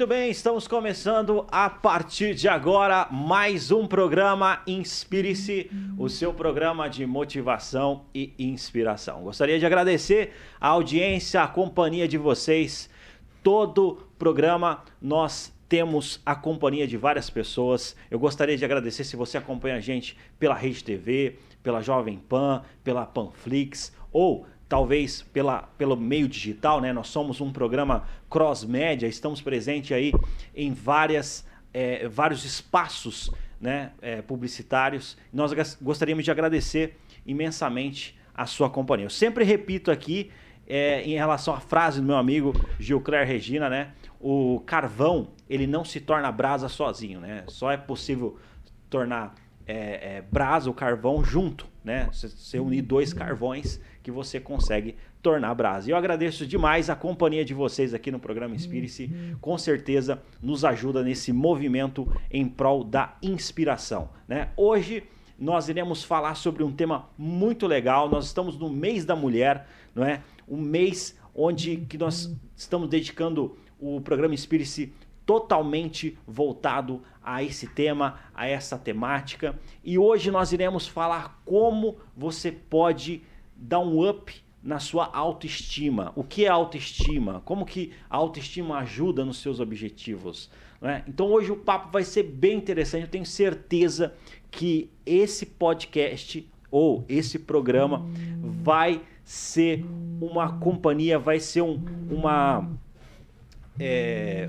Muito bem, estamos começando a partir de agora mais um programa Inspire-se, o seu programa de motivação e inspiração. Gostaria de agradecer a audiência, a companhia de vocês. Todo programa nós temos a companhia de várias pessoas. Eu gostaria de agradecer se você acompanha a gente pela Rede TV, pela Jovem Pan, pela Panflix ou talvez pela, pelo meio digital, né? Nós somos um programa cross-média, estamos presentes aí em várias, é, vários espaços né, é, publicitários. Nós gostaríamos de agradecer imensamente a sua companhia. Eu sempre repito aqui, é, em relação à frase do meu amigo Gilcler Regina, né? O carvão, ele não se torna brasa sozinho, né? Só é possível tornar é, é, brasa, o carvão junto, né? Você unir dois carvões que você consegue tornar brasa. E eu agradeço demais a companhia de vocês aqui no programa Inspire-se. Com certeza nos ajuda nesse movimento em prol da inspiração. Né? Hoje nós iremos falar sobre um tema muito legal. Nós estamos no mês da mulher, não é? Um mês onde que nós estamos dedicando o programa Inspire-se totalmente voltado a esse tema, a essa temática. E hoje nós iremos falar como você pode dar um up na sua autoestima. O que é autoestima? Como que a autoestima ajuda nos seus objetivos? É? Então hoje o papo vai ser bem interessante. Eu tenho certeza que esse podcast ou esse programa vai ser uma companhia, vai ser um, uma é,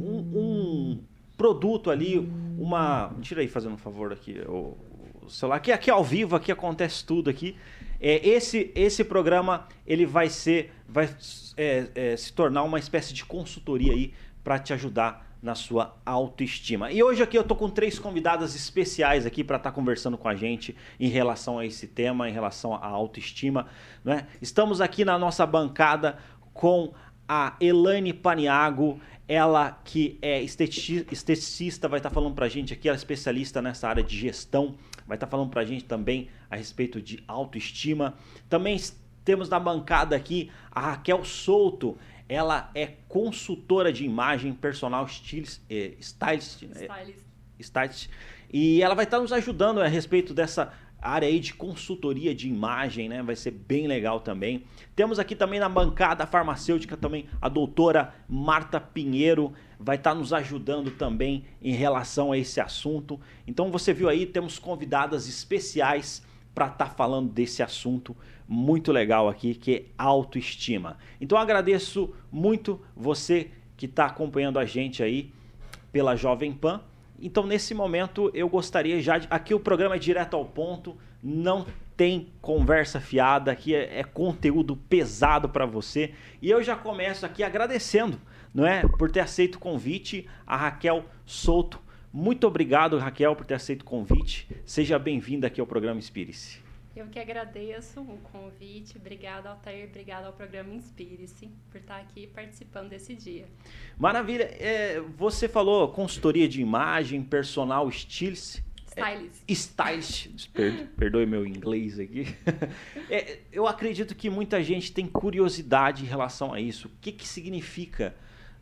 um, um, produto ali, uma. Tira aí fazendo um favor aqui, o, o celular. Aqui, aqui ao vivo, aqui acontece tudo aqui. É, esse, esse programa ele vai ser, vai é, é, se tornar uma espécie de consultoria aí para te ajudar na sua autoestima. E hoje aqui eu tô com três convidadas especiais aqui para estar tá conversando com a gente em relação a esse tema, em relação à autoestima, né? Estamos aqui na nossa bancada com a Elaine Paniago, ela que é esteticista, vai estar tá falando para a gente aqui, ela é especialista nessa área de gestão, vai estar tá falando para a gente também a respeito de autoestima. Também temos na bancada aqui a Raquel Souto, ela é consultora de imagem, personal stylist, eh, stylist, né? stylist. stylist, e ela vai estar tá nos ajudando a respeito dessa área aí de consultoria de imagem, né? Vai ser bem legal também. Temos aqui também na bancada farmacêutica também a doutora Marta Pinheiro vai estar tá nos ajudando também em relação a esse assunto. Então você viu aí, temos convidadas especiais para estar tá falando desse assunto muito legal aqui, que é autoestima. Então agradeço muito você que está acompanhando a gente aí pela Jovem Pan então, nesse momento, eu gostaria já. De... Aqui o programa é direto ao ponto, não tem conversa fiada, aqui é, é conteúdo pesado para você. E eu já começo aqui agradecendo, não é, por ter aceito o convite, a Raquel Souto. Muito obrigado, Raquel, por ter aceito o convite. Seja bem-vinda aqui ao programa Inspire-se. Eu que agradeço o convite. Obrigada, Altair. Obrigada ao programa Inspire-se por estar aqui participando desse dia. Maravilha. É, você falou consultoria de imagem, personal stylist. Stylist. É, stylist. perdoe meu inglês aqui. É, eu acredito que muita gente tem curiosidade em relação a isso. O que, que significa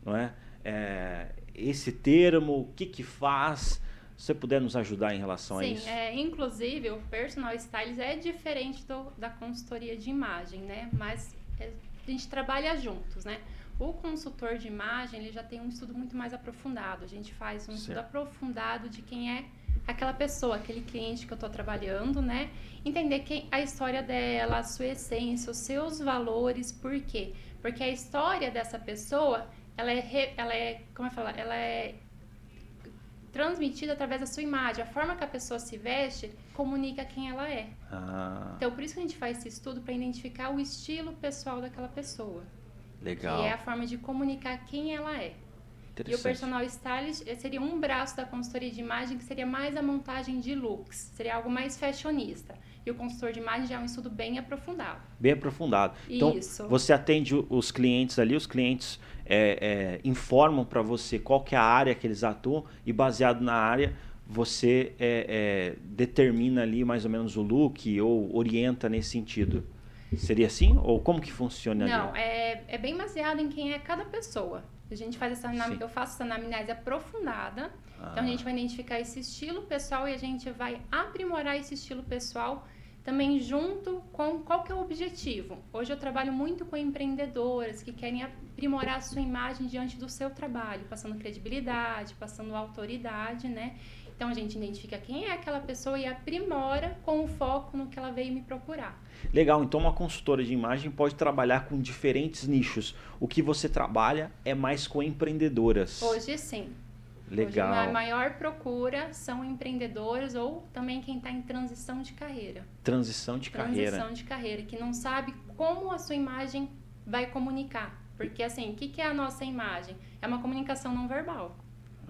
não é? é esse termo? O que, que faz? Se você puder nos ajudar em relação Sim, a isso. Sim, é, inclusive o personal stylist é diferente do, da consultoria de imagem, né? Mas é, a gente trabalha juntos, né? O consultor de imagem ele já tem um estudo muito mais aprofundado. A gente faz um certo. estudo aprofundado de quem é aquela pessoa, aquele cliente que eu estou trabalhando, né? Entender quem, a história dela, a sua essência, os seus valores, por quê? Porque a história dessa pessoa, ela é, ela é como eu falo, ela é transmitida através da sua imagem. A forma que a pessoa se veste comunica quem ela é. Ah. Então, por isso que a gente faz esse estudo para identificar o estilo pessoal daquela pessoa. Legal. Que é a forma de comunicar quem ela é. E o personal stylist eh, seria um braço da consultoria de imagem que seria mais a montagem de looks, seria algo mais fashionista. E o consultor de imagem já é um estudo bem aprofundado. Bem aprofundado. Então, Isso. você atende os clientes ali, os clientes é, é, informam para você qual que é a área que eles atuam e baseado na área você é, é, determina ali mais ou menos o look ou orienta nesse sentido. Seria assim? Ou como que funciona Não, ali? É, é bem baseado em quem é cada pessoa. A gente faz essa, Sim. eu faço essa anamnese aprofundada. Então a Ah. gente vai identificar esse estilo pessoal e a gente vai aprimorar esse estilo pessoal também junto com qual que é o objetivo. Hoje eu trabalho muito com empreendedoras que querem aprimorar a sua imagem diante do seu trabalho, passando credibilidade, passando autoridade, né? Então a gente identifica quem é aquela pessoa e aprimora com o foco no que ela veio me procurar. Legal, então uma consultora de imagem pode trabalhar com diferentes nichos. O que você trabalha é mais com empreendedoras. Hoje sim. Legal. Hoje a maior procura são empreendedores ou também quem está em transição de carreira. Transição de carreira. Transição de carreira, que não sabe como a sua imagem vai comunicar. Porque assim, o que, que é a nossa imagem? É uma comunicação não verbal.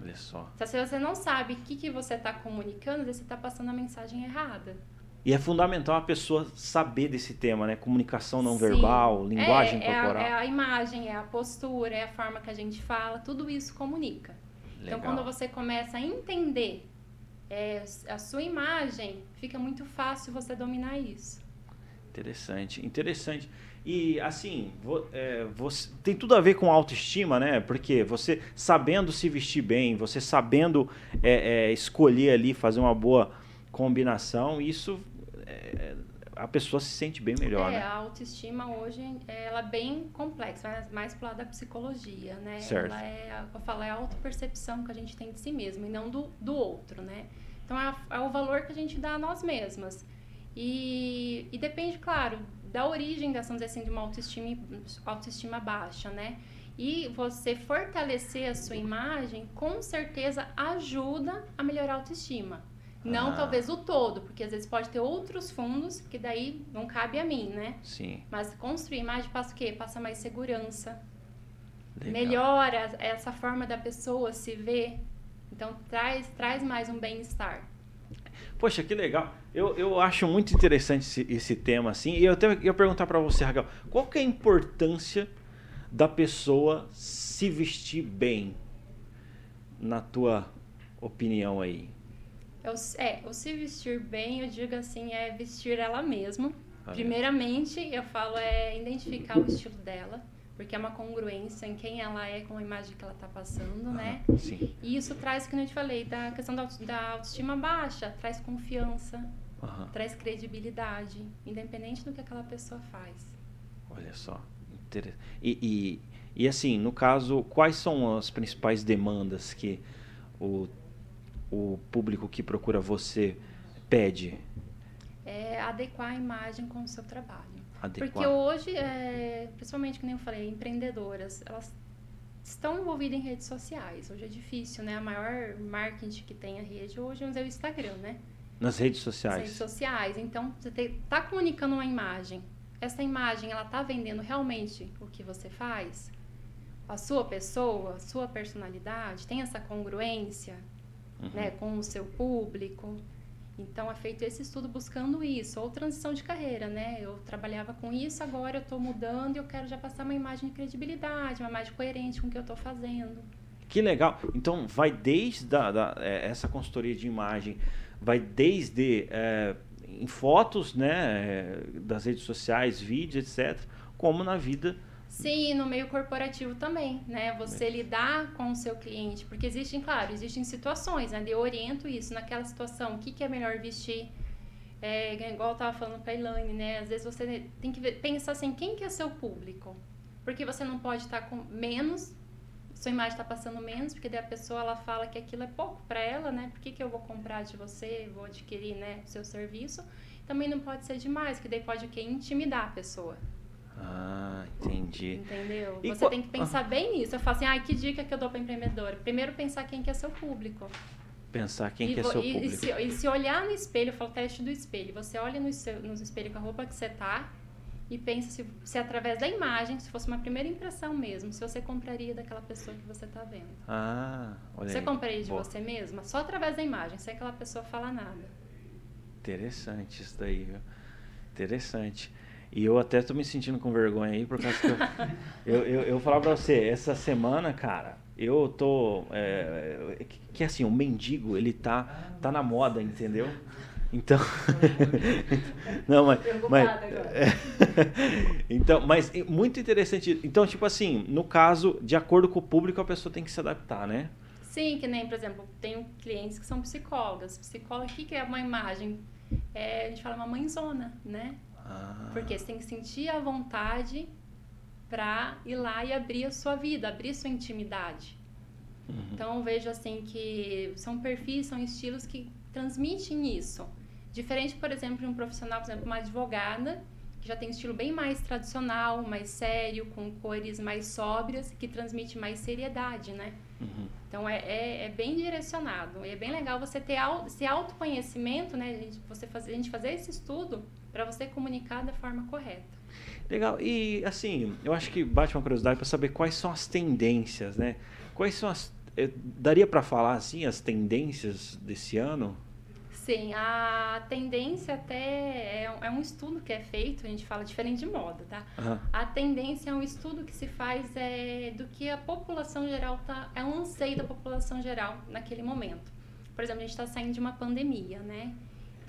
Olha só. Então, se você não sabe o que, que você está comunicando, você está passando a mensagem errada. E é fundamental a pessoa saber desse tema, né? Comunicação não Sim. verbal, linguagem é, é a, corporal. é a imagem, é a postura, é a forma que a gente fala, tudo isso comunica. Então, Legal. quando você começa a entender é, a sua imagem, fica muito fácil você dominar isso. Interessante, interessante. E assim, vo- é, você, tem tudo a ver com autoestima, né? Porque você sabendo se vestir bem, você sabendo é, é, escolher ali, fazer uma boa combinação, isso é, a pessoa se sente bem melhor, é, né? a autoestima hoje é, ela é bem complexa, mas mais pro lado da psicologia, né? Certo. Ela é, a- eu falo, é a autopercepção que a gente tem de si mesmo e não do, do outro, né? Então é, é o valor que a gente dá a nós mesmas. E, e depende, claro, da origem, da, vamos dizer assim, de uma autoestima, autoestima baixa, né? E você fortalecer a sua imagem, com certeza ajuda a melhorar a autoestima. Não Ah. talvez o todo, porque às vezes pode ter outros fundos que daí não cabe a mim, né? Sim. Mas construir imagem passa o quê? Passa mais segurança, Legal. melhora essa forma da pessoa se ver. Então traz, traz mais um bem-estar. Poxa, que legal. Eu, eu acho muito interessante esse, esse tema, assim. E eu até ia perguntar pra você, Raquel, qual que é a importância da pessoa se vestir bem, na tua opinião aí? Eu, é, o se vestir bem, eu digo assim, é vestir ela mesma. Tá Primeiramente, eu falo é identificar o estilo dela, porque é uma congruência em quem ela é com a imagem que ela tá passando, né? Aham, Sim. E isso traz, como eu te falei, da questão da, auto- da autoestima baixa, traz confiança, Aham. traz credibilidade, independente do que aquela pessoa faz. Olha só. E, e, e assim, no caso, quais são as principais demandas que o, o público que procura você pede? É adequar a imagem com o seu trabalho. Adequar? Porque hoje, é, principalmente, nem eu falei, empreendedoras, elas estão envolvidas em redes sociais. Hoje é difícil, né? A maior marketing que tem a rede hoje é o Instagram, né? Nas redes sociais. redes sociais. Então, você está comunicando uma imagem. Essa imagem, ela está vendendo realmente o que você faz? A sua pessoa, a sua personalidade, tem essa congruência Uhum. né, com o seu público? Então, é feito esse estudo buscando isso. Ou transição de carreira, né? Eu trabalhava com isso, agora eu estou mudando e eu quero já passar uma imagem de credibilidade, uma imagem coerente com o que eu estou fazendo. Que legal. Então, vai desde a, da, é, essa consultoria de imagem, vai desde é, em fotos, né, é, das redes sociais, vídeos, etc., como na vida. Sim, no meio corporativo também, né? Você lidar com o seu cliente, porque existem, claro, existem situações, né? Eu oriento isso naquela situação, o que, que é melhor vestir. É, igual eu tava falando pra Elaine, né? Às vezes você tem que pensar assim, quem que é seu público? Porque você não pode estar com menos, sua imagem está passando menos, porque daí a pessoa ela fala que aquilo é pouco para ela, né? Por que, que eu vou comprar de você, vou adquirir, né, o seu serviço? Também não pode ser demais, que daí pode o quê? Intimidar a pessoa. Ah, entendi. Entendeu? E você qual- tem que pensar bem nisso. Eu falo assim, ah, que dica que eu dou para empreendedora? Primeiro pensar quem que é seu público. Pensar quem e, que é seu e- público. E se, e se olhar no espelho, eu falo teste do espelho. Você olha no, seu, no espelho com a roupa que você tá e pensa se, se através da imagem, se fosse uma primeira impressão mesmo, se você compraria daquela pessoa que você tá vendo. Ah, olha Você aí. compraria de Boa. você mesma? Só através da imagem, sem aquela pessoa falar nada. Interessante isso daí, viu? Interessante. E eu até tô me sentindo com vergonha aí, por causa que eu, eu, eu, eu falar pra você, essa semana, cara, eu tô. é, que, que assim, o mendigo, ele tá, tá na moda, entendeu? Então, não, mas, mas então, mas muito interessante. Então, tipo assim, no caso, de acordo com o público, a pessoa tem que se adaptar, né? Sim, que nem, por exemplo, tenho clientes que são psicólogas. Psicóloga, o que é uma imagem? É, a gente fala uma mãezona, né? Ah. Porque você tem que sentir a vontade para ir lá e abrir a sua vida, abrir sua intimidade. Uhum. Então, vejo assim que são perfis, são estilos que transmitem isso. Diferente, por exemplo, de um profissional, por exemplo, uma advogada, que já tem um estilo bem mais tradicional, mais sério, com cores mais sóbrias, que transmite mais seriedade, né? Uhum. Então, é, é, é, bem direcionado. E é bem legal você ter esse autoconhecimento, né? A gente, você fazer, a gente fazer esse estudo para você comunicar da forma correta. Legal. E, assim, eu acho que bate uma curiosidade para saber quais são as tendências, né? Quais são as... Eu, daria para falar, assim, as tendências desse ano? Sim, a tendência até é, é, um estudo que é feito, a gente fala diferente de moda, tá? Uhum. A tendência é um estudo que se faz é, do que a população geral tá, é um anseio da população geral naquele momento. Por exemplo, a gente está saindo de uma pandemia, né?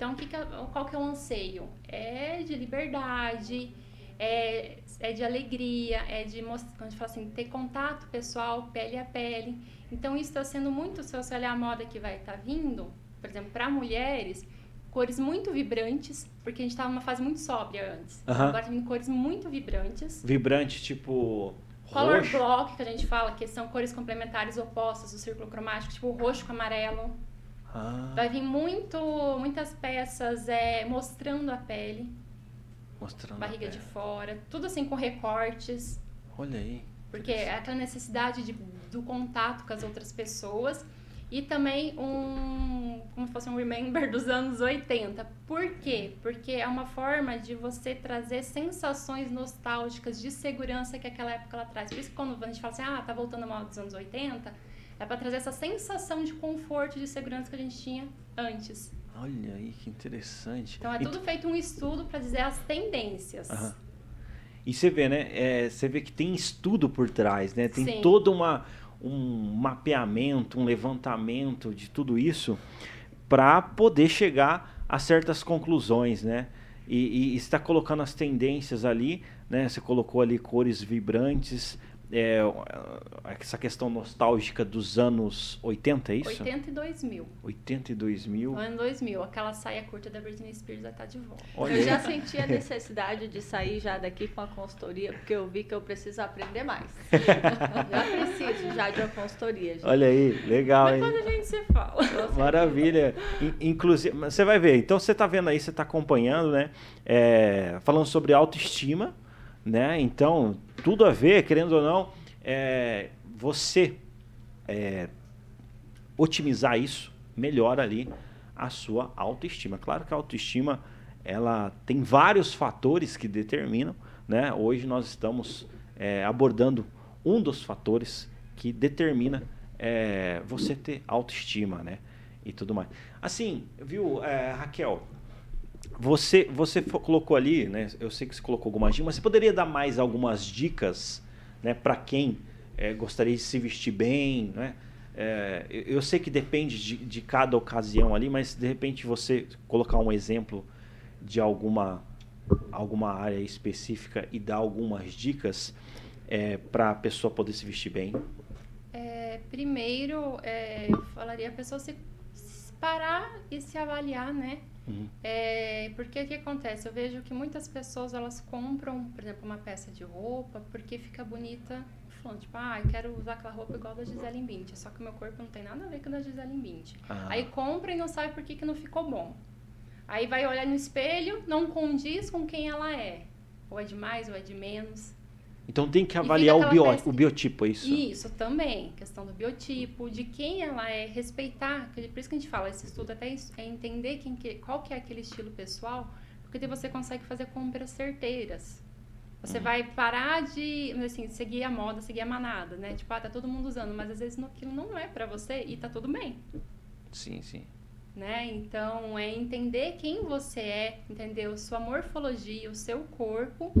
Então, que que qual que é o anseio? É de liberdade, é, é de alegria, é de quando fala assim, ter contato pessoal, pele a pele. Então, isso está sendo muito, se você olhar a moda que vai estar tá vindo, por exemplo, para mulheres, cores muito vibrantes, porque a gente estava numa fase muito sóbria antes. Uhum. Agora tem cores muito vibrantes. Vibrante, tipo. Color roxo. block, que a gente fala, que são cores complementares opostas do círculo cromático, tipo roxo com amarelo. Ah. Vai vir muito, muitas peças é, mostrando a pele. Mostrando barriga de fora. Tudo assim com recortes. Olha aí. Porque é aquela necessidade de, do contato com as outras pessoas e também um, como se fosse um remember dos anos 80. Por quê? Porque é uma forma de você trazer sensações nostálgicas de segurança que aquela época ela traz. Por isso que quando a gente fala assim, ah, tá voltando mal dos anos 80, é para trazer essa sensação de conforto e de segurança que a gente tinha antes. Olha aí que interessante. Então é tudo feito um estudo para dizer as tendências. Uhum. E você vê, né? É, você vê que tem estudo por trás, né? Tem Sim. toda uma um mapeamento, um levantamento de tudo isso para poder chegar a certas conclusões, né? E, e está colocando as tendências ali, né? Você colocou ali cores vibrantes, é, essa questão nostálgica dos anos 80, é isso? 82 mil. 82 mil. Ano 2000, aquela saia curta da Britney Spears vai estar tá de volta. Olha. Eu já senti a necessidade de sair já daqui com a consultoria, porque eu vi que eu preciso aprender mais. já preciso já de uma consultoria. Gente. Olha aí, legal, Depois hein? a gente se fala. Maravilha. Inclusive, você vai ver, então você está vendo aí, você está acompanhando, né? É, falando sobre autoestima, né? Então, tudo a ver, querendo ou não, é, você é, otimizar isso melhora ali a sua autoestima. Claro que a autoestima ela tem vários fatores que determinam, né? Hoje nós estamos é, abordando um dos fatores que determina é, você ter autoestima, né? E tudo mais. Assim, viu, é, Raquel? Você, você colocou ali, né? Eu sei que você colocou algumas dicas, mas você poderia dar mais algumas dicas, né? Para quem é, gostaria de se vestir bem, né? É, eu sei que depende de, de, cada ocasião ali, mas de repente você colocar um exemplo de alguma, alguma área específica e dar algumas dicas é, para a pessoa poder se vestir bem. É, primeiro, eu falaria a pessoa se parar e se avaliar, né? Uhum. É, porque o que acontece? Eu vejo que muitas pessoas elas compram, por exemplo, uma peça de roupa porque fica bonita falando, tipo, ah, eu quero usar aquela roupa igual da Gisele Bündchen, só que o meu corpo não tem nada a ver com a da Gisele Bündchen. Ah. Aí compra e não sabe por que, que não ficou bom. Aí vai olhar no espelho, não condiz com quem ela é. Ou é de mais, ou é de menos. Então tem que avaliar o, bio, o biotipo, é isso? Isso, também. Questão do biotipo, de quem ela é, respeitar. Por isso que a gente fala, esse estudo até é entender quem que, qual que é aquele estilo pessoal, porque daí você consegue fazer compras certeiras. Você uhum. vai parar de, assim, seguir a moda, seguir a manada, né? Tipo, ah, tá todo mundo usando, mas às vezes aquilo não é para você e tá tudo bem. Sim, sim. Né? Então, é entender quem você é, entender a sua morfologia, o seu corpo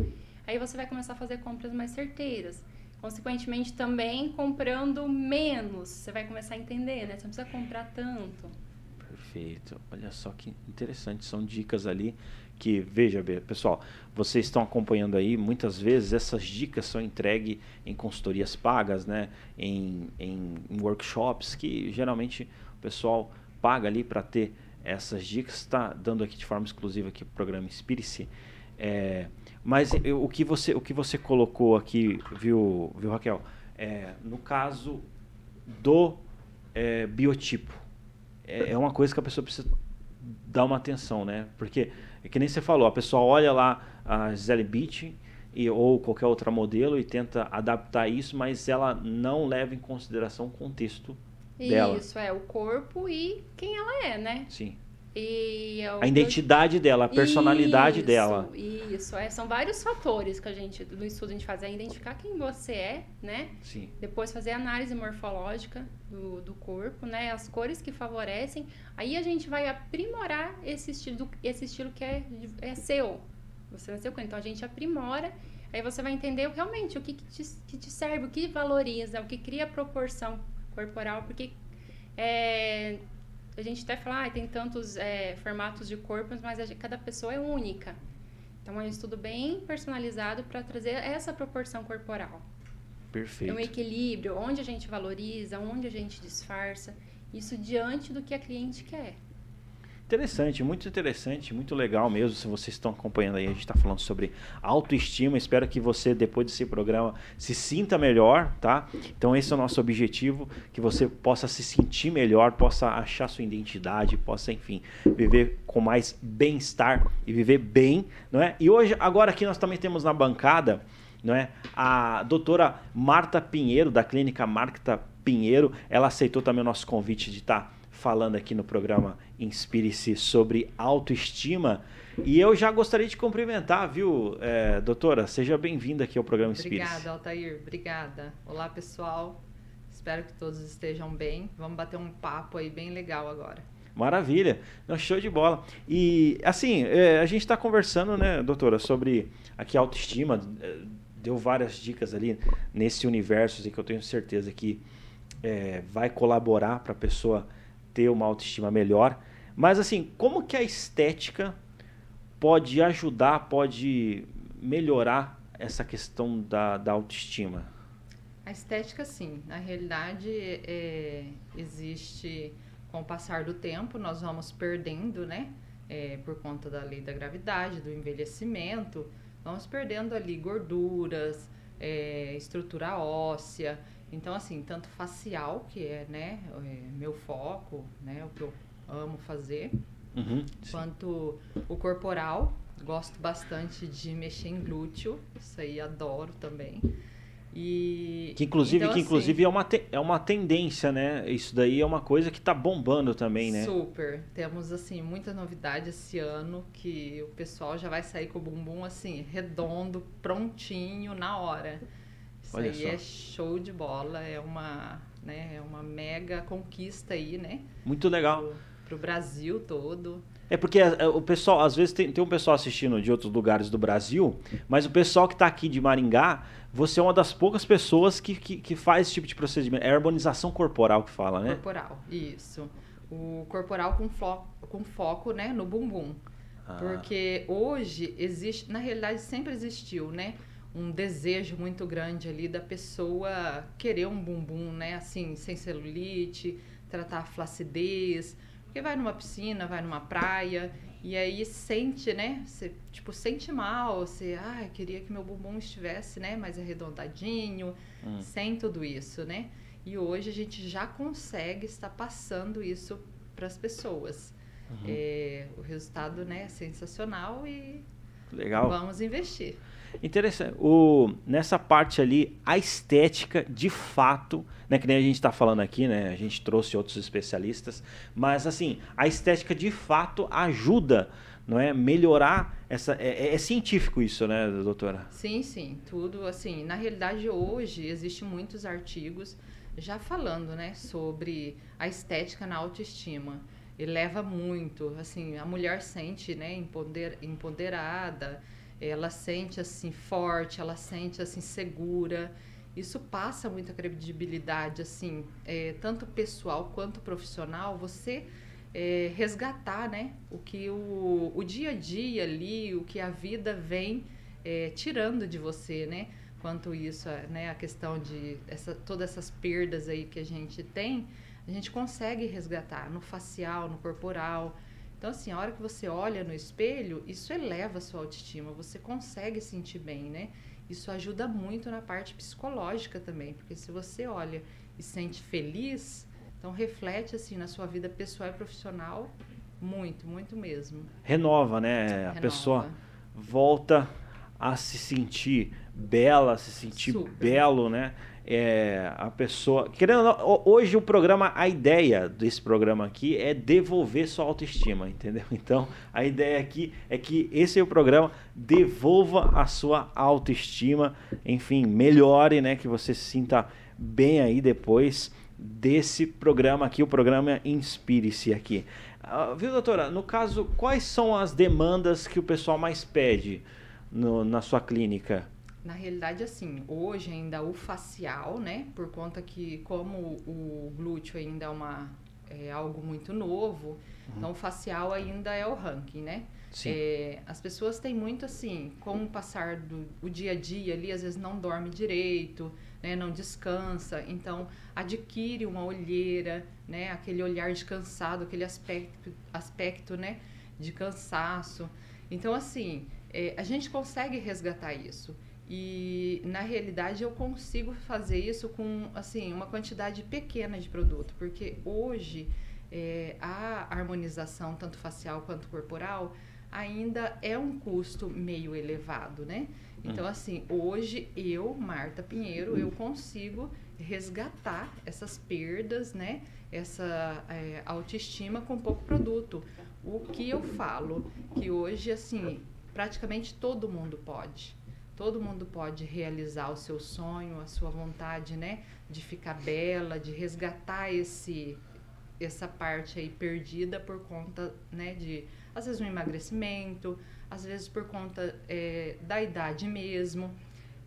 Aí você vai começar a fazer compras mais certeiras. Consequentemente, também comprando menos. Você vai começar a entender, né? Você não precisa comprar tanto. Perfeito. Olha só que interessante. São dicas ali que, veja, pessoal, vocês estão acompanhando aí, muitas vezes essas dicas são entregues em consultorias pagas, né? Em, em, em workshops que geralmente o pessoal paga ali para ter essas dicas. Está dando aqui de forma exclusiva aqui o programa Inspire-se. É, mas eu, o, que você, o que você colocou aqui, viu, viu Raquel? É, no caso do é, biotipo, é, é uma coisa que a pessoa precisa dar uma atenção, né? Porque, é que nem você falou, a pessoa olha lá a Gisele Beach e, ou qualquer outra modelo e tenta adaptar isso, mas ela não leva em consideração o contexto dela. Isso, é o corpo e quem ela é, né? Sim. E a identidade dela, a personalidade isso, dela. Isso, é, são vários fatores que a gente, no estudo, a gente faz, é identificar quem você é, né? Sim. Depois fazer a análise morfológica do, do corpo, né? As cores que favorecem. Aí a gente vai aprimorar esse estilo, esse estilo que é, é seu. Você nasceu com. Então a gente aprimora. Aí você vai entender realmente o que, que, te, que te serve, o que valoriza, o que cria proporção corporal, porque é, a gente até fala, ah, tem tantos é, formatos de corpos, mas gente, cada pessoa é única. Então é um estudo bem personalizado para trazer essa proporção corporal. Perfeito. É um equilíbrio, onde a gente valoriza, onde a gente disfarça, isso diante do que a cliente quer. Interessante, muito interessante, muito legal mesmo. Se vocês estão acompanhando aí, a gente está falando sobre autoestima. Espero que você, depois desse programa, se sinta melhor, tá? Então, esse é o nosso objetivo: que você possa se sentir melhor, possa achar sua identidade, possa, enfim, viver com mais bem-estar e viver bem, não é? E hoje, agora aqui, nós também temos na bancada, não é? A doutora Marta Pinheiro, da clínica Marta Pinheiro. Ela aceitou também o nosso convite de estar. Tá falando aqui no programa Inspire-se sobre autoestima. E eu já gostaria de cumprimentar, viu, é, doutora? Seja bem-vinda aqui ao programa Inspire-se. Obrigada, Altair. Obrigada. Olá, pessoal. Espero que todos estejam bem. Vamos bater um papo aí bem legal agora. Maravilha. Não, show de bola. E, assim, é, a gente está conversando, né, doutora, sobre aqui autoestima. É, deu várias dicas ali nesse universo que eu tenho certeza que é, vai colaborar para a pessoa ter uma autoestima melhor. Mas assim, como que a estética pode ajudar, pode melhorar essa questão da, da autoestima? A estética, sim. Na realidade, é, existe, com o passar do tempo, nós vamos perdendo, né? É, por conta da lei da gravidade, do envelhecimento, vamos perdendo ali gorduras, é, estrutura óssea. Então, assim, tanto facial, que é, né, é meu foco, né, o que eu amo fazer, uhum, quanto o corporal, gosto bastante de mexer em glúteo, isso aí adoro também. E, que inclusive, então, que inclusive assim, é, uma te, é uma tendência, né? Isso daí é uma coisa que está bombando também, né? Super. Temos, assim, muita novidade esse ano que o pessoal já vai sair com o bumbum, assim, redondo, prontinho, na hora. Isso Olha aí só. é show de bola, é uma, né, é uma mega conquista aí, né? Muito legal. Pro, pro Brasil todo. É porque é, é, o pessoal, às vezes tem, tem um pessoal assistindo de outros lugares do Brasil, mas o pessoal que está aqui de Maringá, você é uma das poucas pessoas que, que, que faz esse tipo de procedimento. É a harmonização corporal que fala, né? Corporal, isso. O corporal com, com foco né, no bumbum. Ah. Porque hoje existe, na realidade sempre existiu, né? Um desejo muito grande ali da pessoa querer um bumbum, né? Assim, sem celulite, tratar a flacidez. Porque vai numa piscina, vai numa praia e aí sente, né? Você, tipo, sente mal, você, ah, queria que meu bumbum estivesse, né, mais arredondadinho, hum. sem tudo isso, né? E hoje a gente já consegue estar passando isso para as pessoas. Uhum. É, o resultado, né, é sensacional e Legal. vamos investir. Interessante. O, nessa parte ali, a estética, de fato, né, que nem a gente está falando aqui, né? A gente trouxe outros especialistas, mas assim, a estética de fato ajuda, não é? Melhorar essa. É, é, é científico isso, né, doutora? Sim, sim. Tudo assim. Na realidade, hoje existem muitos artigos já falando, né, sobre a estética na autoestima. Eleva muito, assim, a mulher sente, né, empoder, empoderada ela sente assim forte, ela sente assim segura. Isso passa muita credibilidade, assim, é, tanto pessoal quanto profissional. Você é, resgatar, né? O que o, o dia a dia ali, o que a vida vem é, tirando de você, né? Quanto isso, né? A questão de essa, todas essas perdas aí que a gente tem, a gente consegue resgatar no facial, no corporal. Então, assim, a hora que você olha no espelho, isso eleva a sua autoestima, você consegue sentir bem, né? Isso ajuda muito na parte psicológica também, porque se você olha e sente feliz, então reflete assim na sua vida pessoal e profissional muito, muito mesmo. Renova, né? Renova. A pessoa volta a se sentir bela, se sentir Super. belo, né? É, a pessoa. Querendo hoje o programa, a ideia desse programa aqui é devolver sua autoestima, entendeu? Então, a ideia aqui é que esse é o programa devolva a sua autoestima, enfim, melhore, né? Que você se sinta bem aí depois desse programa aqui, o programa Inspire-se aqui. Uh, viu, doutora? No caso, quais são as demandas que o pessoal mais pede no, na sua clínica? Na realidade, assim, hoje ainda o facial, né? Por conta que como o glúteo ainda é, uma, é algo muito novo, uhum. então o facial ainda é o ranking, né? É, as pessoas têm muito assim, com o passar do o dia a dia ali, às vezes não dorme direito, né, não descansa, então adquire uma olheira, né, aquele olhar de cansado, aquele aspecto, aspecto né, de cansaço. Então, assim, é, a gente consegue resgatar isso. E na realidade eu consigo fazer isso com assim uma quantidade pequena de produto, porque hoje é, a harmonização tanto facial quanto corporal ainda é um custo meio elevado, né? Então, hum. assim, hoje eu, Marta Pinheiro, eu consigo resgatar essas perdas, né? Essa é, autoestima com pouco produto. O que eu falo que hoje, assim, praticamente todo mundo pode. Todo mundo pode realizar o seu sonho, a sua vontade, né? De ficar bela, de resgatar esse essa parte aí perdida por conta, né? De às vezes um emagrecimento, às vezes por conta é, da idade mesmo.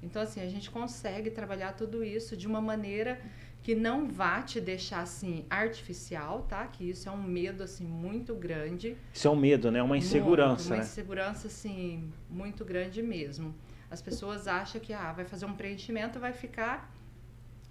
Então, assim, a gente consegue trabalhar tudo isso de uma maneira que não vá te deixar assim artificial, tá? Que isso é um medo assim muito grande. Isso é um medo, né? Uma insegurança, muito, uma né? insegurança assim muito grande mesmo. As pessoas acham que ah, vai fazer um preenchimento, vai ficar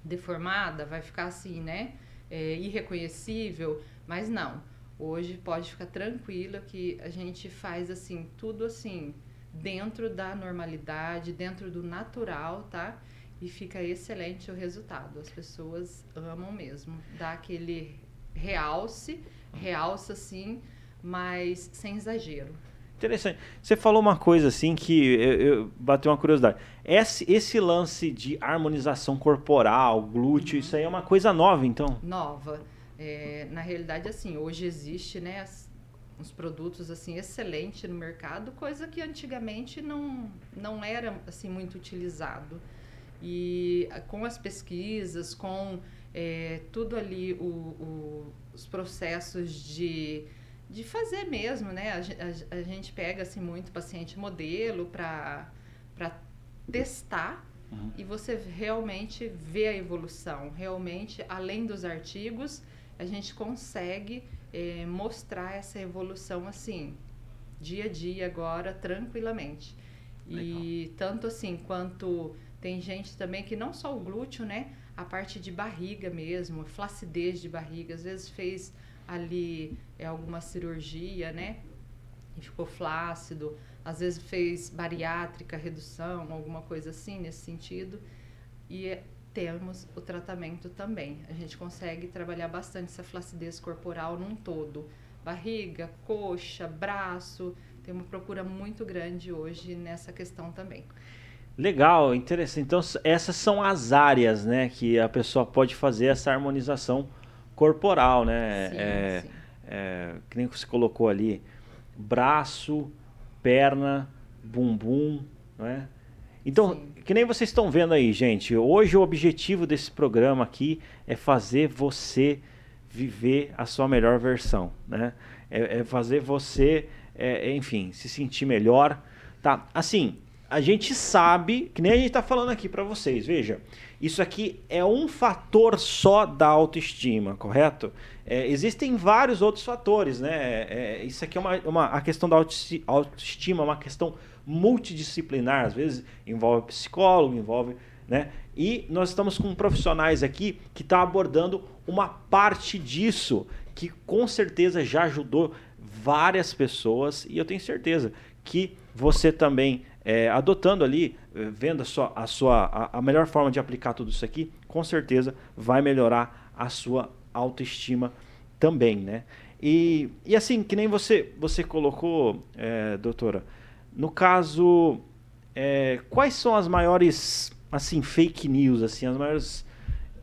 deformada, vai ficar assim, né? É, irreconhecível, mas não. Hoje pode ficar tranquila que a gente faz assim, tudo assim, dentro da normalidade, dentro do natural, tá? E fica excelente o resultado. As pessoas amam mesmo. Dá aquele realce, realça assim, mas sem exagero. Interessante. Você falou uma coisa assim que eu, eu bateu uma curiosidade. Esse, esse lance de harmonização corporal, glúteo, uhum. isso aí é uma coisa nova, então? Nova. É, na realidade, assim, hoje existe, né, as, uns produtos assim excelentes no mercado, coisa que antigamente não, não era assim muito utilizado. E com as pesquisas, com é, tudo ali, o, o, os processos de, de fazer mesmo, né? A, a, a gente pega assim muito paciente modelo para testar uhum. e você realmente vê a evolução. Realmente, além dos artigos, a gente consegue é, mostrar essa evolução assim, dia a dia agora, tranquilamente. Legal. E tanto assim quanto tem gente também que não só o glúteo, né? A parte de barriga mesmo, flacidez de barriga, às vezes fez ali é, alguma cirurgia, né? E ficou flácido, às vezes fez bariátrica, redução, alguma coisa assim nesse sentido. E temos o tratamento também. A gente consegue trabalhar bastante essa flacidez corporal num todo. Barriga, coxa, braço, tem uma procura muito grande hoje nessa questão também. Legal, interessante. Então essas são as áreas, né, que a pessoa pode fazer essa harmonização corporal, né? Sim, é, sim. É, que nem você colocou ali, braço, perna, bumbum, né? Então, Sim. que nem vocês estão vendo aí, gente. Hoje o objetivo desse programa aqui é fazer você viver a sua melhor versão, né? É, é fazer você, é, enfim, se sentir melhor, tá? Assim, a gente sabe, que nem a gente está falando aqui para vocês, veja, isso aqui é um fator só da autoestima, correto? É, existem vários outros fatores, né? É, isso aqui é uma, uma a questão da autoestima, é uma questão multidisciplinar, às vezes envolve psicólogo, envolve, né? E nós estamos com profissionais aqui que estão tá abordando uma parte disso, que com certeza já ajudou várias pessoas, e eu tenho certeza que você também é, adotando ali, é, vendo a sua, a, sua a, a, melhor forma de aplicar tudo isso aqui, com certeza vai melhorar a sua autoestima também, né? E, e assim, que nem você, você colocou, é, doutora, no caso, é, quais são as maiores, assim, fake news, assim, as maiores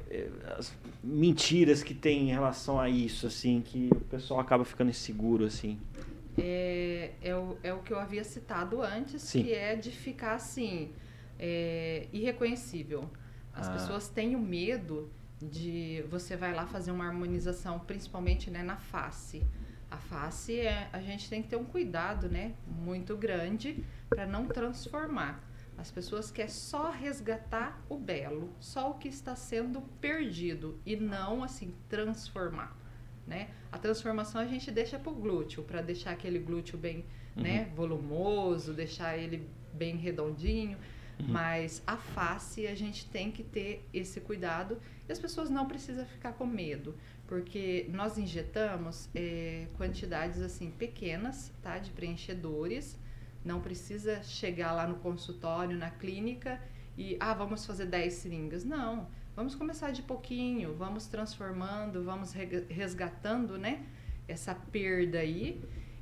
é, as mentiras que tem em relação a isso, assim, que o pessoal acaba ficando inseguro, assim? É, é, o, é o que eu havia citado antes, Sim. que é de ficar assim, é, irreconhecível. As ah. pessoas têm o medo de você vai lá fazer uma harmonização, principalmente né, na face. A face é, a gente tem que ter um cuidado, né, muito grande para não transformar. As pessoas querem só resgatar o belo, só o que está sendo perdido e não assim transformar né? A transformação a gente deixa para o glúteo, para deixar aquele glúteo bem uhum. né, volumoso, deixar ele bem redondinho. Uhum. Mas a face a gente tem que ter esse cuidado e as pessoas não precisam ficar com medo, porque nós injetamos é, quantidades assim pequenas, tá, de preenchedores. Não precisa chegar lá no consultório, na clínica e ah, vamos fazer 10 seringas. Não Vamos começar de pouquinho, vamos transformando, vamos resgatando, né? Essa perda aí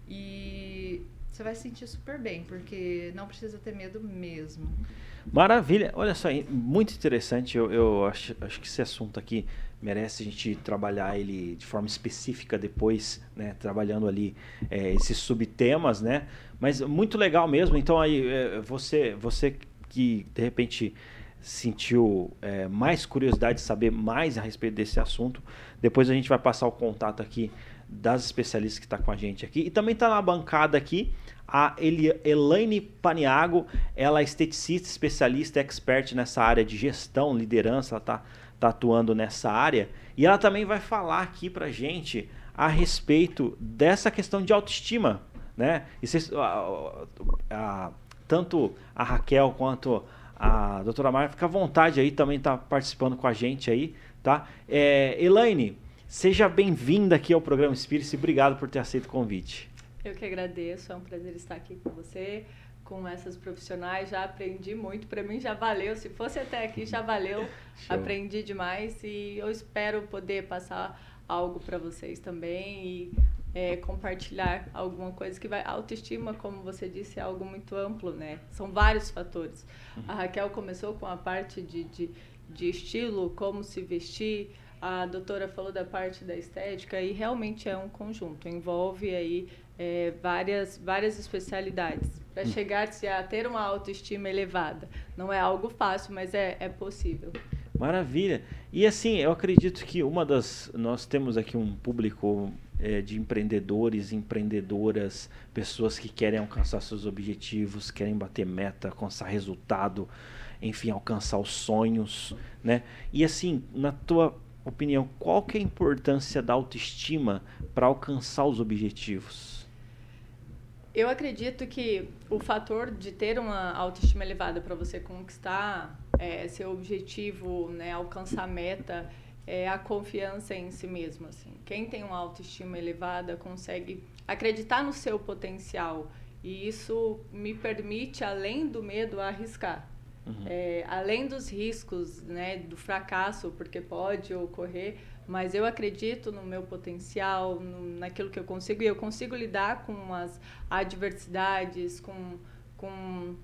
e você vai se sentir super bem, porque não precisa ter medo mesmo. Maravilha, olha só, muito interessante. Eu, eu acho, acho que esse assunto aqui merece a gente trabalhar ele de forma específica depois, né? Trabalhando ali é, esses subtemas, né? Mas muito legal mesmo. Então aí é, você, você que de repente sentiu é, mais curiosidade de saber mais a respeito desse assunto, depois a gente vai passar o contato aqui das especialistas que está com a gente aqui. E também está na bancada aqui a Elaine Paniago, ela é esteticista, especialista, expert nessa área de gestão, liderança, ela está tá atuando nessa área. E ela também vai falar aqui para gente a respeito dessa questão de autoestima. Né? E cês, a, a, a, tanto a Raquel quanto a doutora Maia fica à vontade aí, também está participando com a gente aí, tá? É, Elaine, seja bem-vinda aqui ao programa Espírito e obrigado por ter aceito o convite. Eu que agradeço, é um prazer estar aqui com você, com essas profissionais, já aprendi muito, para mim já valeu, se fosse até aqui já valeu, aprendi demais e eu espero poder passar algo para vocês também e é, compartilhar alguma coisa que vai. Autoestima, como você disse, é algo muito amplo, né? São vários fatores. Uhum. A Raquel começou com a parte de, de, de estilo, como se vestir. A doutora falou da parte da estética e realmente é um conjunto. Envolve aí é, várias, várias especialidades para uhum. chegar-se a ter uma autoestima elevada. Não é algo fácil, mas é, é possível. Maravilha. E assim, eu acredito que uma das. Nós temos aqui um público é, de empreendedores, empreendedoras, pessoas que querem alcançar seus objetivos, querem bater meta, alcançar resultado, enfim, alcançar os sonhos, né? E assim, na tua opinião, qual que é a importância da autoestima para alcançar os objetivos? Eu acredito que o fator de ter uma autoestima elevada para você conquistar é, seu objetivo, né, alcançar a meta, é a confiança em si mesmo. Assim. Quem tem uma autoestima elevada consegue acreditar no seu potencial e isso me permite, além do medo, arriscar. Uhum. É, além dos riscos, né, do fracasso, porque pode ocorrer, mas eu acredito no meu potencial, no, naquilo que eu consigo, e eu consigo lidar com as adversidades, com, com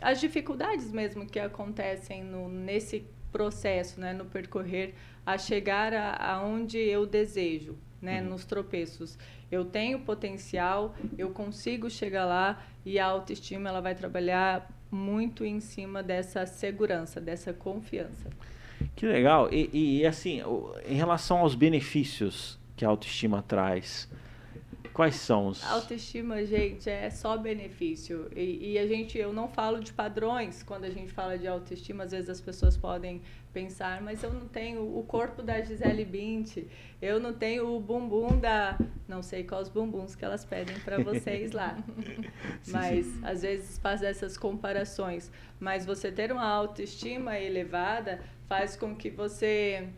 as dificuldades mesmo que acontecem no, nesse processo, né, no percorrer a chegar aonde eu desejo, né, uhum. nos tropeços. Eu tenho potencial, eu consigo chegar lá e a autoestima ela vai trabalhar muito em cima dessa segurança, dessa confiança. Que legal. E, e assim, em relação aos benefícios que a autoestima traz, Quais são os. Autoestima, gente, é só benefício. E, e, a gente, eu não falo de padrões quando a gente fala de autoestima, às vezes as pessoas podem pensar, mas eu não tenho o corpo da Gisele Bint, eu não tenho o bumbum da. Não sei quais bumbuns que elas pedem para vocês lá. sim, mas sim. às vezes faz essas comparações. Mas você ter uma autoestima elevada faz com que você.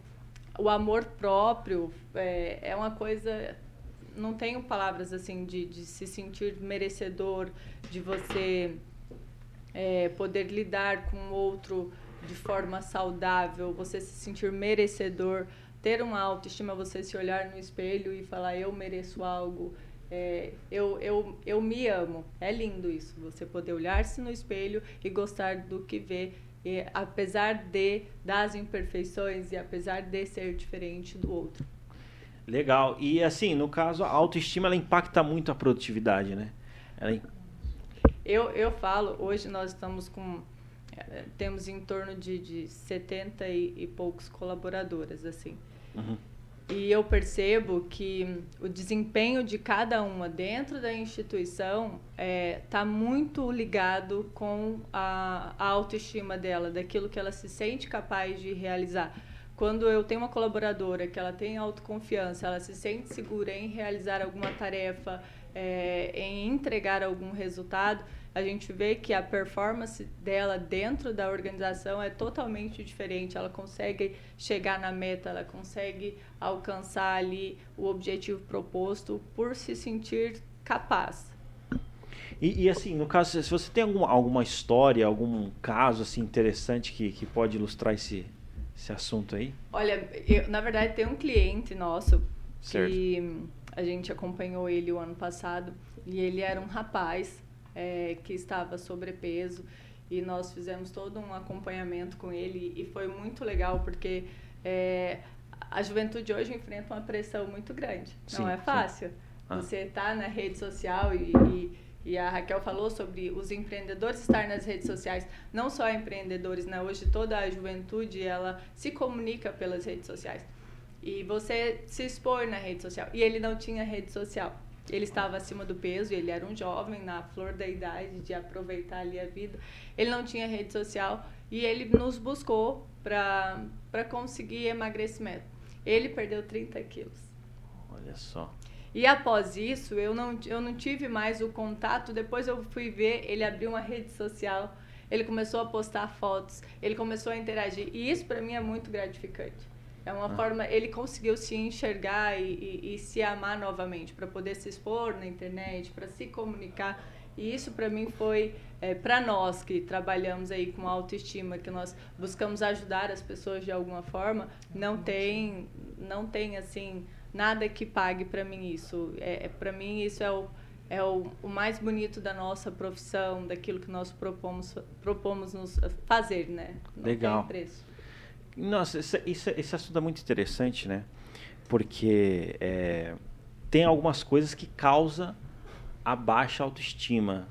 O amor próprio é, é uma coisa não tenho palavras assim de, de se sentir merecedor, de você é, poder lidar com o outro de forma saudável, você se sentir merecedor, ter uma autoestima, você se olhar no espelho e falar eu mereço algo, é, eu, eu, eu me amo. É lindo isso, você poder olhar-se no espelho e gostar do que vê, e, apesar de das imperfeições e apesar de ser diferente do outro. Legal. E assim, no caso, a autoestima ela impacta muito a produtividade, né? Ela... Eu, eu falo, hoje nós estamos com. Eh, temos em torno de, de 70 e, e poucos colaboradoras, assim. Uhum. E eu percebo que o desempenho de cada uma dentro da instituição está é, tá muito ligado com a, a autoestima dela, daquilo que ela se sente capaz de realizar quando eu tenho uma colaboradora que ela tem autoconfiança, ela se sente segura em realizar alguma tarefa, é, em entregar algum resultado, a gente vê que a performance dela dentro da organização é totalmente diferente. Ela consegue chegar na meta, ela consegue alcançar ali o objetivo proposto por se sentir capaz. E, e, assim, no caso, se você tem alguma, alguma história, algum caso assim interessante que, que pode ilustrar esse, esse assunto aí? Olha, eu, na verdade tem um cliente nosso certo. que a gente acompanhou ele o ano passado e ele era um rapaz é, que estava sobrepeso e nós fizemos todo um acompanhamento com ele e foi muito legal porque é, a juventude hoje enfrenta uma pressão muito grande. Sim, Não é fácil. Ah. Você está na rede social e, e e a Raquel falou sobre os empreendedores estar nas redes sociais, não só empreendedores, né? Hoje toda a juventude ela se comunica pelas redes sociais. E você se expor na rede social. E ele não tinha rede social. Ele estava acima do peso, ele era um jovem na flor da idade de aproveitar ali a vida. Ele não tinha rede social e ele nos buscou para conseguir emagrecimento. Ele perdeu 30 quilos. Olha só. E após isso, eu não, eu não tive mais o contato. Depois eu fui ver, ele abriu uma rede social, ele começou a postar fotos, ele começou a interagir. E isso para mim é muito gratificante. É uma ah. forma, ele conseguiu se enxergar e, e, e se amar novamente, para poder se expor na internet, para se comunicar. E isso para mim foi, é, para nós que trabalhamos aí com autoestima, que nós buscamos ajudar as pessoas de alguma forma, não tem, não tem assim nada que pague para mim isso. É, é para mim isso é o é o, o, mais bonito da nossa profissão, daquilo que nós propomos propomos nos fazer, né? Não Legal. Nossa, isso, esse assunto é muito interessante, né? Porque é, tem algumas coisas que causam a baixa autoestima.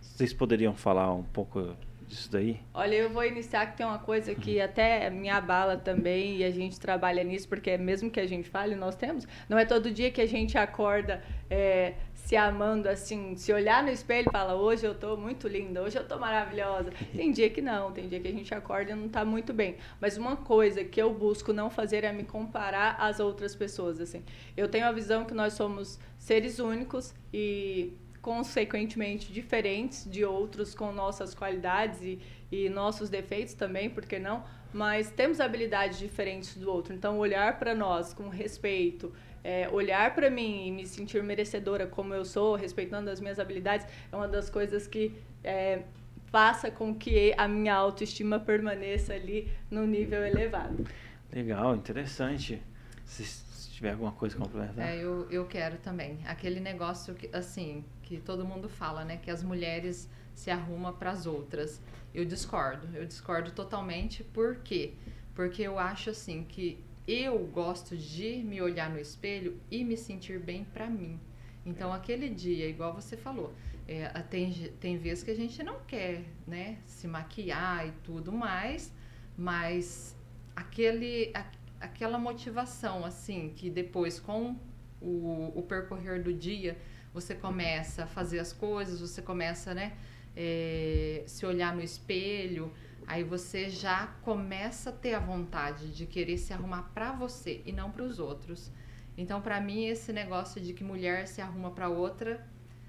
Vocês poderiam falar um pouco disso daí? Olha, eu vou iniciar que tem uma coisa que uhum. até me abala também e a gente trabalha nisso, porque mesmo que a gente fale, nós temos. Não é todo dia que a gente acorda é, se amando assim, se olhar no espelho e fala, hoje eu tô muito linda, hoje eu tô maravilhosa. Tem dia que não, tem dia que a gente acorda e não tá muito bem. Mas uma coisa que eu busco não fazer é me comparar às outras pessoas, assim. Eu tenho a visão que nós somos seres únicos e consequentemente diferentes de outros com nossas qualidades e, e nossos defeitos também, por que não? Mas temos habilidades diferentes do outro. Então, olhar para nós com respeito, é, olhar para mim e me sentir merecedora como eu sou, respeitando as minhas habilidades, é uma das coisas que é, faça com que a minha autoestima permaneça ali no nível elevado. Legal, interessante. Se, tiver alguma coisa complementar. É, eu, eu quero também. Aquele negócio que, assim, que todo mundo fala, né? Que as mulheres se arrumam para as outras. Eu discordo. Eu discordo totalmente. Por quê? Porque eu acho assim que eu gosto de me olhar no espelho e me sentir bem para mim. Então, aquele dia, igual você falou, é, tem, tem vezes que a gente não quer, né, se maquiar e tudo mais, mas aquele, a, aquela motivação, assim, que depois com o, o percorrer do dia, você começa a fazer as coisas, você começa, né, é, se olhar no espelho, aí você já começa a ter a vontade de querer se arrumar para você e não para os outros. Então, para mim, esse negócio de que mulher se arruma para outra,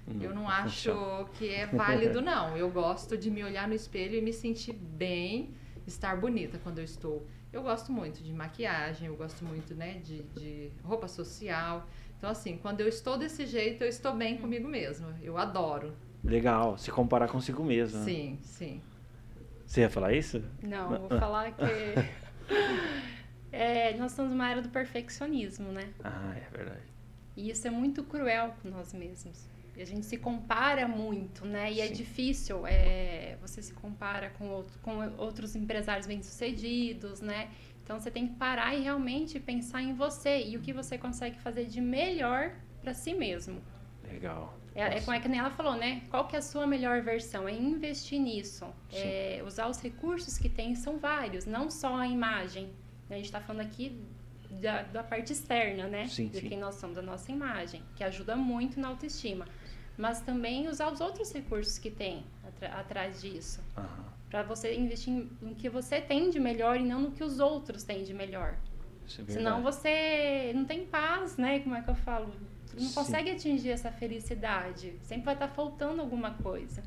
hum, eu não acho que é válido, não. Eu gosto de me olhar no espelho e me sentir bem, estar bonita quando eu estou. Eu gosto muito de maquiagem, eu gosto muito, né, de, de roupa social. Então, assim, quando eu estou desse jeito, eu estou bem comigo mesma. Eu adoro. Legal, se comparar consigo mesma. Sim, sim. Você ia falar isso? Não, eu vou falar que é, nós estamos numa era do perfeccionismo, né? Ah, é verdade. E isso é muito cruel com nós mesmos. E a gente se compara muito, né? E é Sim. é difícil, é, você se compara com, outro, com outros empresários bem-sucedidos, né? Então você tem que parar e realmente pensar em você e o que você consegue fazer de melhor para si mesmo. Legal. É, é como é que ela falou, né? Qual que é a sua melhor versão? É investir nisso. É, usar os recursos que tem, são vários, não só a imagem. A gente está falando aqui da, da, parte externa, né? Sim, de sim. quem nós somos, da nossa imagem, que ajuda muito na autoestima. Mas também usar os outros recursos que tem atrás disso. Uhum. Para você investir no que você tem de melhor e não no que os outros têm de melhor. É Senão você não tem paz, né? Como é que eu falo? não consegue atingir essa felicidade. Sempre vai estar faltando alguma coisa.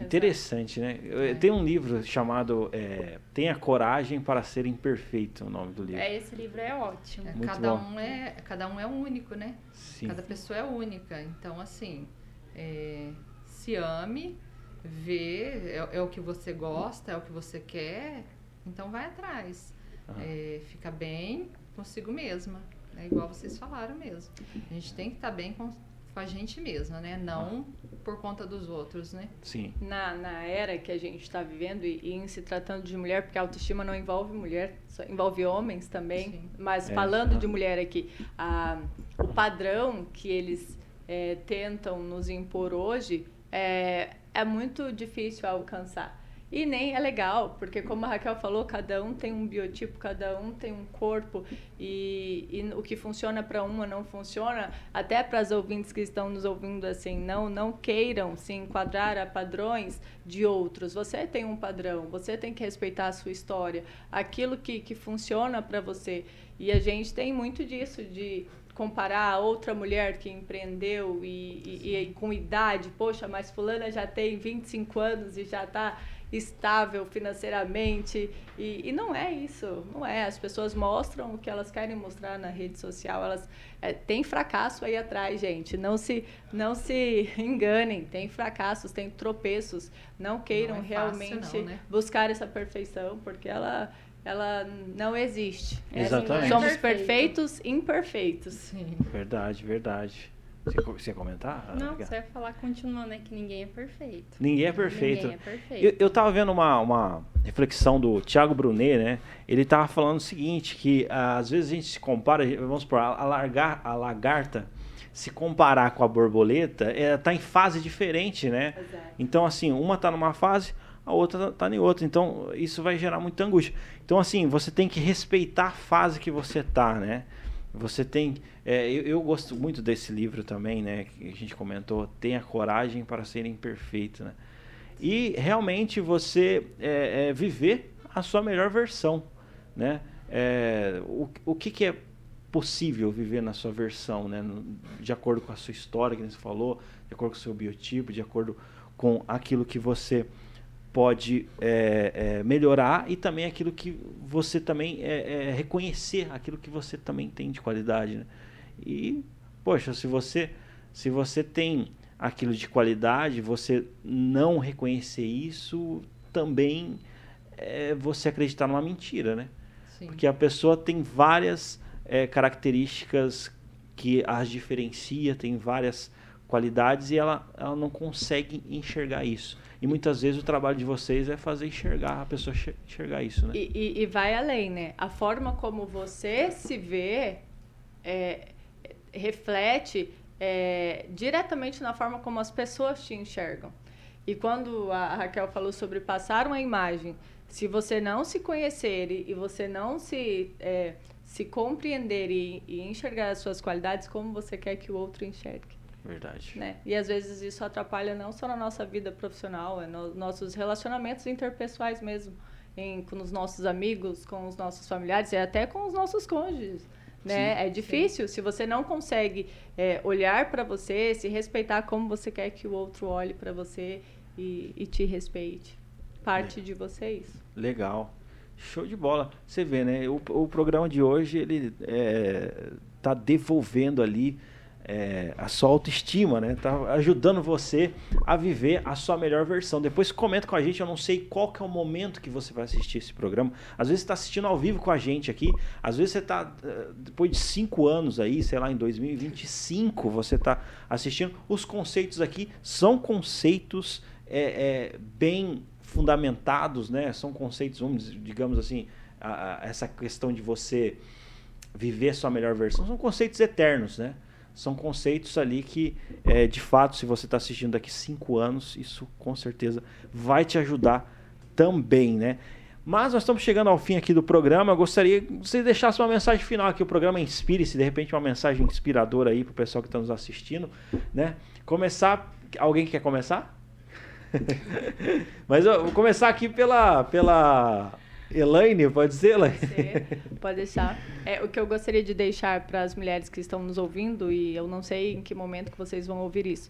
Interessante, né? É. Tem um livro chamado é, Tenha Coragem para Ser Imperfeito, o nome do livro. É, esse livro é ótimo. É, cada, um é, cada um é único, né? Sim. Cada pessoa é única. Então, assim, é, se ame, vê, é, é, o que você gosta, é o que você quer, então vai atrás. Uhum. fica bem consigo mesma. É igual vocês falaram mesmo. A gente tem que estar tá bem com, com a gente mesma, né? Não por conta dos outros, né? Sim. Na, na era que a gente está vivendo e, e, em se tratando de mulher, porque a autoestima não envolve mulher, envolve homens também. Sim. Mas é, falando de mulher aqui, a, o padrão que eles é, tentam nos impor hoje é, é muito difícil alcançar. E nem é legal, porque como a Raquel falou, cada um tem um biotipo, cada um tem um corpo e, e o que funciona para uma não funciona. Até para as ouvintes que estão nos ouvindo assim, não não queiram se enquadrar a padrões de outros. Você tem um padrão, você tem que respeitar a sua história, aquilo que, que funciona para você. E a gente tem muito disso de comparar a outra mulher que empreendeu e, e, e, com idade, poxa, mas fulana já tem 25 anos e já está estável financeiramente. E, e, não é isso, não é. As pessoas mostram o que elas querem mostrar na rede social. Elas é, tem fracasso aí atrás, gente. Não se, não se enganem. Tem fracassos, tem tropeços. Não queiram não é realmente não, né? buscar essa perfeição, porque ela ela não existe. Exatamente. Somos perfeitos, imperfeitos. Sim. Verdade, verdade. Você, ia comentar? Não, você ia falar continuando, né? Que ninguém é perfeito. Ninguém é perfeito. Ninguém é perfeito. Eu, eu tava vendo uma, uma reflexão do Thiago Brunet, né? Ele tava falando o seguinte, que ah, às vezes a gente se compara, vamos supor, a, largar, a lagarta se comparar com a borboleta, ela tá em fase diferente, né? Exato. Então, assim, uma tá numa fase, a outra tá, tá em outra. Então, isso vai gerar muita angústia. Então, assim, você tem que respeitar a fase que você tá, né? Você tem. É, eu, eu, gosto muito desse livro também, né? Que a gente comentou. Tenha coragem para ser imperfeito, né? E realmente você é, é, viver a sua melhor versão, né? É, o, o que, que é possível viver na sua versão, né? De acordo com a sua história, que você falou, de acordo com o seu biotipo, de acordo com aquilo que você pode é, é, melhorar e também aquilo que você também é, é, reconhecer aquilo que você também tem de qualidade né? e poxa se você se você tem aquilo de qualidade você não reconhecer isso também é você acreditar numa mentira né Sim. porque a pessoa tem várias é, características que as diferencia tem várias qualidades e ela, ela não consegue enxergar isso e muitas vezes o trabalho de vocês é fazer enxergar, a pessoa enxergar isso, né? E, e, e vai além, né? A forma como você se vê é, reflete é, diretamente na forma como as pessoas te enxergam. E quando a Raquel falou sobre passar uma imagem, se você não se conhecer e, você não se, é, se compreender e, e enxergar as suas qualidades como você quer que o outro enxergue. Verdade. Né? E às vezes isso atrapalha não só na nossa vida profissional, é nos nossos relacionamentos interpessoais mesmo, em, com os nossos amigos, com os nossos familiares e até com os nossos cônjuges. Né? Sim, é difícil sim. se você não consegue é, olhar para você, se respeitar como você quer que o outro olhe para você e, e, te respeite. Parte é. de você é isso. Legal. Show de bola. Você vê, né? O, o programa de hoje ele é, tá devolvendo ali é, a sua autoestima, né? Tá ajudando você a viver a sua melhor versão. Depois comenta com a gente, eu não sei qual que é o momento que você vai assistir esse programa. Às vezes você está assistindo ao vivo com a gente aqui, às vezes você está, eh, depois de cinco anos aí, sei lá, em 2025, você está assistindo. Os conceitos aqui são conceitos é, é, bem fundamentados, né? São conceitos, vamos, digamos assim, a, a, essa questão de você viver sua melhor versão, são conceitos eternos, né? São conceitos ali que, é, de fato, se você está assistindo daqui cinco anos, isso com certeza vai te ajudar também, né? Mas nós estamos chegando ao fim aqui do programa. Eu gostaria que você deixasse uma mensagem final aqui. O programa Inspire-se, de repente, uma mensagem inspiradora aí para o pessoal que está nos assistindo, né? Começar. Alguém quer começar? Mas eu vou começar aqui pela, pela Elaine, pode ser, Elaine? Pode ser, pode deixar. É, o que eu gostaria de deixar para as mulheres que estão nos ouvindo, e eu não sei em que momento que vocês vão ouvir isso,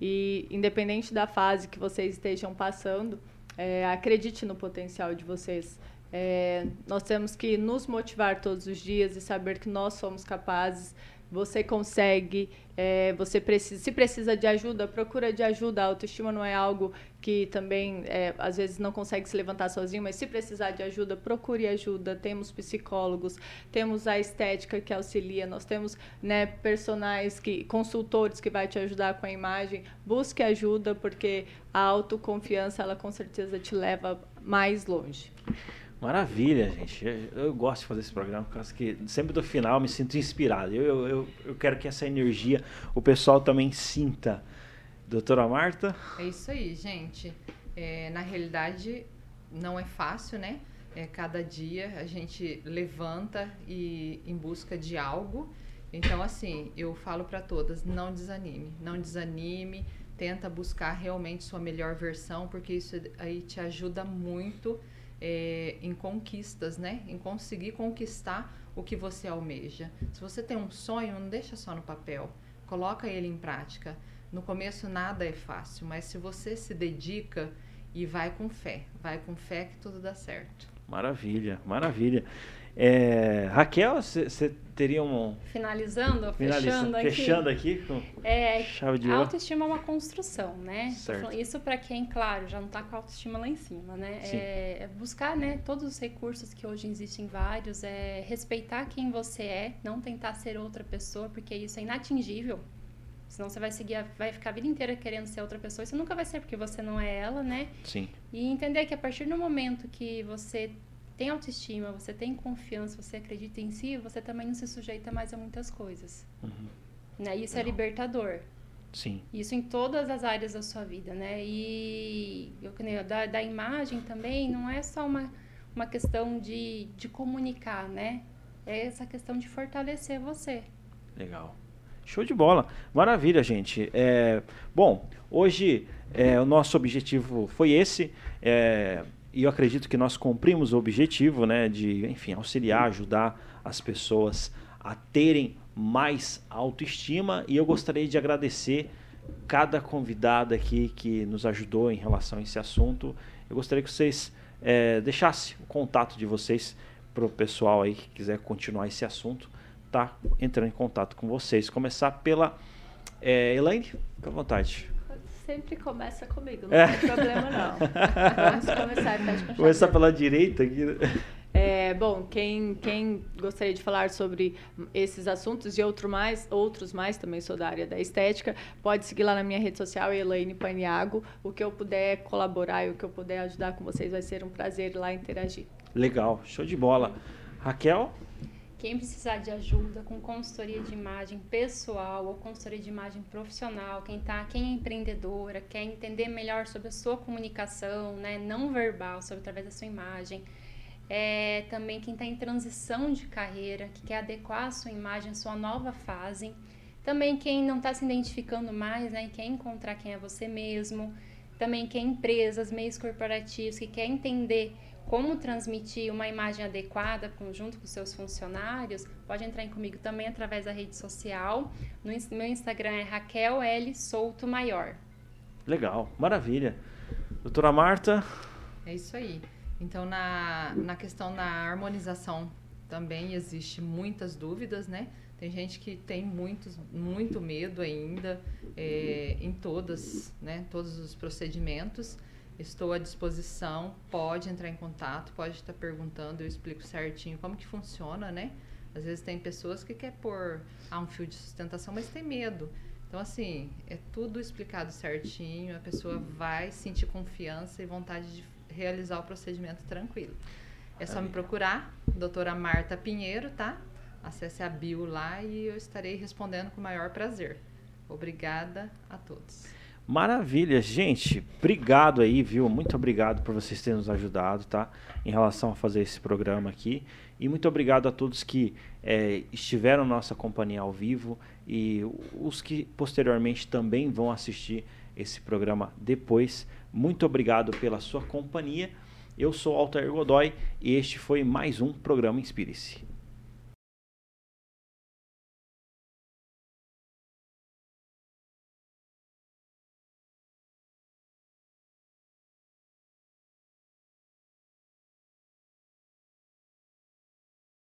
e independente da fase que vocês estejam passando, é, acredite no potencial de vocês. É, nós temos que nos motivar todos os dias e saber que nós somos capazes você consegue, é, você precisa, se precisa de ajuda, procura de ajuda. A autoestima não é algo que também é, às vezes não consegue se levantar sozinho, mas se precisar de ajuda, procure ajuda. Temos psicólogos, temos a estética que auxilia, nós temos né, personagens que, consultores que vai te ajudar com a imagem. Busque ajuda, porque a autoconfiança ela com certeza te leva mais longe. Maravilha, gente. Eu, gosto de fazer esse programa, porque sempre do final me sinto inspirado. Eu, eu, eu quero que essa energia o pessoal também sinta. Doutora Marta? É isso aí, gente. É, na realidade, não é fácil, né? É, cada dia a gente levanta e em busca de algo. Então, assim, eu falo para todas: não desanime, não desanime. Tenta buscar realmente sua melhor versão, porque isso aí te ajuda muito é, em conquistas, né? Em conseguir conquistar o que você almeja. Se você tem um sonho, não deixa só no papel, coloca ele em prática. No começo nada é fácil, mas se você se dedica e vai com fé, vai com fé que tudo dá certo. Maravilha, maravilha. É, Raquel, você teria um. Finalizando, fechando aqui. Fechando aqui com é, chave de ouro. A autoestima é uma construção, né? Certo. Isso para quem, claro, já não está com a autoestima lá em cima, né? É, é, buscar né, todos os recursos que hoje existem vários, é respeitar quem você é, não tentar ser outra pessoa, porque isso é inatingível. Senão você vai seguir, vai ficar a vida inteira querendo ser outra pessoa você nunca vai ser porque você não é ela, né? Sim. E entender que a partir do momento que você tem autoestima, você tem confiança, você acredita em si, você também não se sujeita mais a muitas coisas. Uhum. Né? Isso é não. libertador. Sim. Isso em todas as áreas da sua vida, né? E eu, da, da imagem também não é só uma, uma questão de, de comunicar, né? É essa questão de fortalecer você. Legal. Show de bola. Maravilha, gente. É, bom, hoje é, o nosso objetivo foi esse. É, e eu acredito que nós cumprimos o objetivo, né, de, enfim, auxiliar, ajudar as pessoas a terem mais autoestima. E eu gostaria de agradecer cada convidada aqui que nos ajudou em relação a esse assunto. Eu gostaria que vocês é, deixassem o contato de vocês para o pessoal aí que quiser continuar esse assunto, tá entrando em contato com vocês. Começar pela é, Elaine, fica à vontade sempre começa comigo, não é. tem problema não. Vamos começar, pede Começar pela direita aqui. Né? É, bom, quem, quem gostaria de falar sobre esses assuntos e outro mais, outros mais, também sou da área da estética, pode seguir lá na minha rede social, Elaine Paniago. O que eu puder colaborar e o que eu puder ajudar com vocês vai ser um prazer lá interagir. Legal, show de bola. Raquel? Quem precisar de ajuda com consultoria de imagem pessoal ou consultoria de imagem profissional, quem tá, quem é empreendedora, quer entender melhor sobre a sua comunicação, né, não verbal, sobre através da sua imagem, é, também quem está em transição de carreira, que quer adequar a sua imagem à sua nova fase. Também quem não está se identificando mais, né, quer encontrar quem é você mesmo. Também quem empresas, meios corporativos, que quer entender como transmitir uma imagem adequada junto com seus funcionários, pode entrar em comigo também através da rede social. No meu Instagram é Raquel L Souto Maior. Legal, maravilha. Doutora Marta? É isso aí. Então, na, na questão da harmonização também existe muitas dúvidas, né? Tem gente que tem muitos, muito medo ainda é, em todas, né, todos os procedimentos. Estou à disposição, pode entrar em contato, pode estar perguntando, eu explico certinho como que funciona, né? Às vezes tem pessoas que quer pôr ah, um fio de sustentação, mas tem medo. Então, assim, é tudo explicado certinho, a pessoa vai sentir confiança e vontade de realizar o procedimento tranquilo. É só me procurar, doutora Marta Pinheiro, tá? Acesse a bio lá e eu estarei respondendo com o maior prazer. Obrigada a todos. Maravilha, gente. Obrigado aí, viu? Muito obrigado por vocês terem nos ajudado, tá? Em relação a fazer esse programa aqui. E muito obrigado a todos que é, estiveram nossa companhia ao vivo e os que posteriormente também vão assistir esse programa depois. Muito obrigado pela sua companhia. Eu sou Altair Godoy e este foi mais um programa Inspire-se.